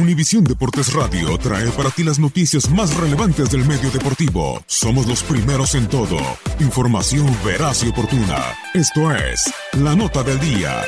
Univisión Deportes Radio trae para ti las noticias más relevantes del medio deportivo. Somos los primeros en todo. Información veraz y oportuna. Esto es La Nota del Día.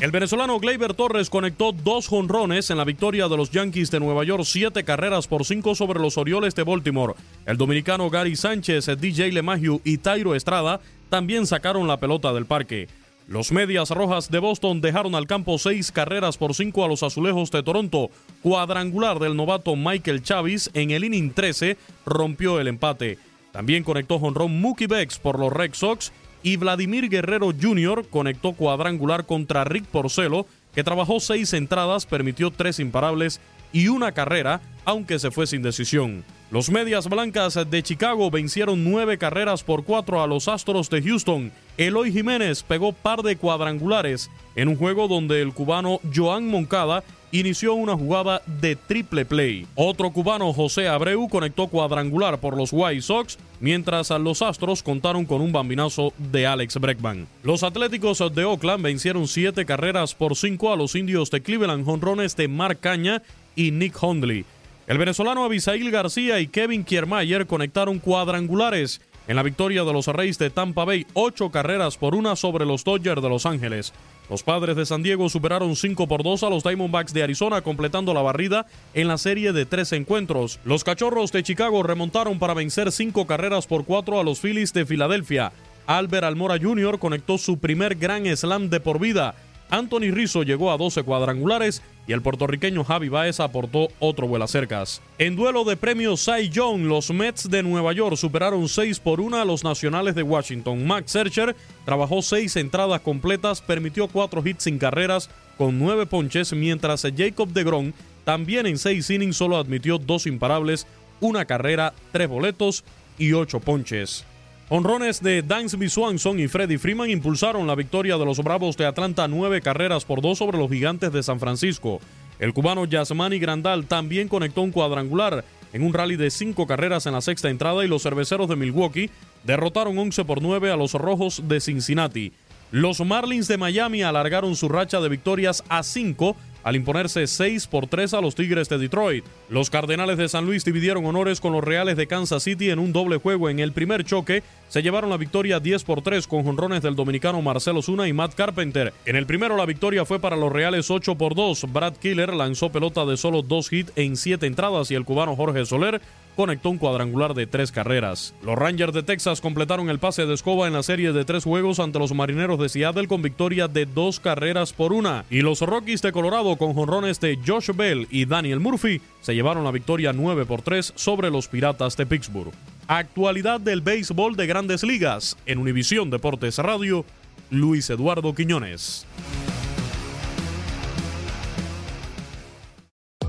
El venezolano Gleyber Torres conectó dos jonrones en la victoria de los Yankees de Nueva York, siete carreras por cinco sobre los Orioles de Baltimore. El dominicano Gary Sánchez, DJ LeMahieu y Tairo Estrada también sacaron la pelota del parque. Los Medias Rojas de Boston dejaron al campo seis carreras por cinco a los Azulejos de Toronto. Cuadrangular del novato Michael Chavis en el inning 13 rompió el empate. También conectó jonrón Mookie Becks por los Red Sox y Vladimir Guerrero Jr. conectó cuadrangular contra Rick Porcelo, que trabajó seis entradas, permitió tres imparables y una carrera, aunque se fue sin decisión. Los Medias Blancas de Chicago vencieron nueve carreras por cuatro a los Astros de Houston. Eloy Jiménez pegó par de cuadrangulares en un juego donde el cubano Joan Moncada inició una jugada de triple play. Otro cubano, José Abreu, conectó cuadrangular por los White Sox, mientras los Astros contaron con un bambinazo de Alex Breckman. Los Atléticos de Oakland vencieron siete carreras por cinco a los indios de Cleveland, jonrones de Mark Caña y Nick Hundley. El venezolano Abisail García y Kevin Kiermaier conectaron cuadrangulares en la victoria de los Reyes de Tampa Bay, ocho carreras por una sobre los Dodgers de Los Ángeles. Los padres de San Diego superaron 5 por 2 a los Diamondbacks de Arizona, completando la barrida en la serie de tres encuentros. Los cachorros de Chicago remontaron para vencer 5 carreras por 4 a los Phillies de Filadelfia. Albert Almora Jr. conectó su primer gran slam de por vida Anthony Rizzo llegó a 12 cuadrangulares y el puertorriqueño Javi Baez aportó otro cercas. En duelo de premios Cy Young, los Mets de Nueva York superaron 6 por 1 a los Nacionales de Washington. Max Searcher trabajó 6 entradas completas, permitió 4 hits sin carreras con 9 ponches, mientras Jacob DeGrom también en 6 innings solo admitió 2 imparables, una carrera, 3 boletos y 8 ponches. Honrones de Dansby Swanson y Freddie Freeman impulsaron la victoria de los Bravos de Atlanta nueve carreras por dos sobre los Gigantes de San Francisco. El cubano Yasmani Grandal también conectó un cuadrangular en un rally de cinco carreras en la sexta entrada y los cerveceros de Milwaukee derrotaron 11 por 9 a los Rojos de Cincinnati. Los Marlins de Miami alargaron su racha de victorias a 5 al imponerse 6 por 3 a los Tigres de Detroit. Los Cardenales de San Luis dividieron honores con los Reales de Kansas City en un doble juego. En el primer choque se llevaron la victoria 10 por 3 con jonrones del dominicano Marcelo Zuna y Matt Carpenter. En el primero la victoria fue para los Reales 8 por 2. Brad Killer lanzó pelota de solo dos hits en 7 entradas y el cubano Jorge Soler conectó un cuadrangular de tres carreras. Los Rangers de Texas completaron el pase de escoba en la serie de tres juegos ante los Marineros de Seattle con victoria de dos carreras por una. Y los Rockies de Colorado con jonrones de Josh Bell y Daniel Murphy se llevaron la victoria 9 por 3 sobre los Piratas de Pittsburgh. Actualidad del béisbol de grandes ligas en Univisión Deportes Radio. Luis Eduardo Quiñones.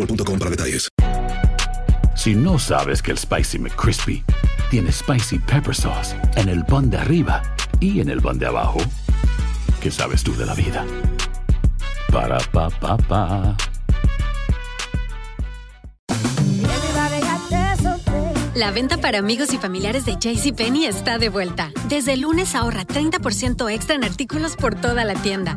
boostmobile.com para detalles. Si no sabes que el Spicy McCrispy tiene Spicy Pepper Sauce en el pan de arriba y en el pan de abajo, ¿qué sabes tú de la vida? Para, pa, pa, pa. La venta para amigos y familiares de JCPenney está de vuelta. Desde el lunes ahorra 30% extra en artículos por toda la tienda.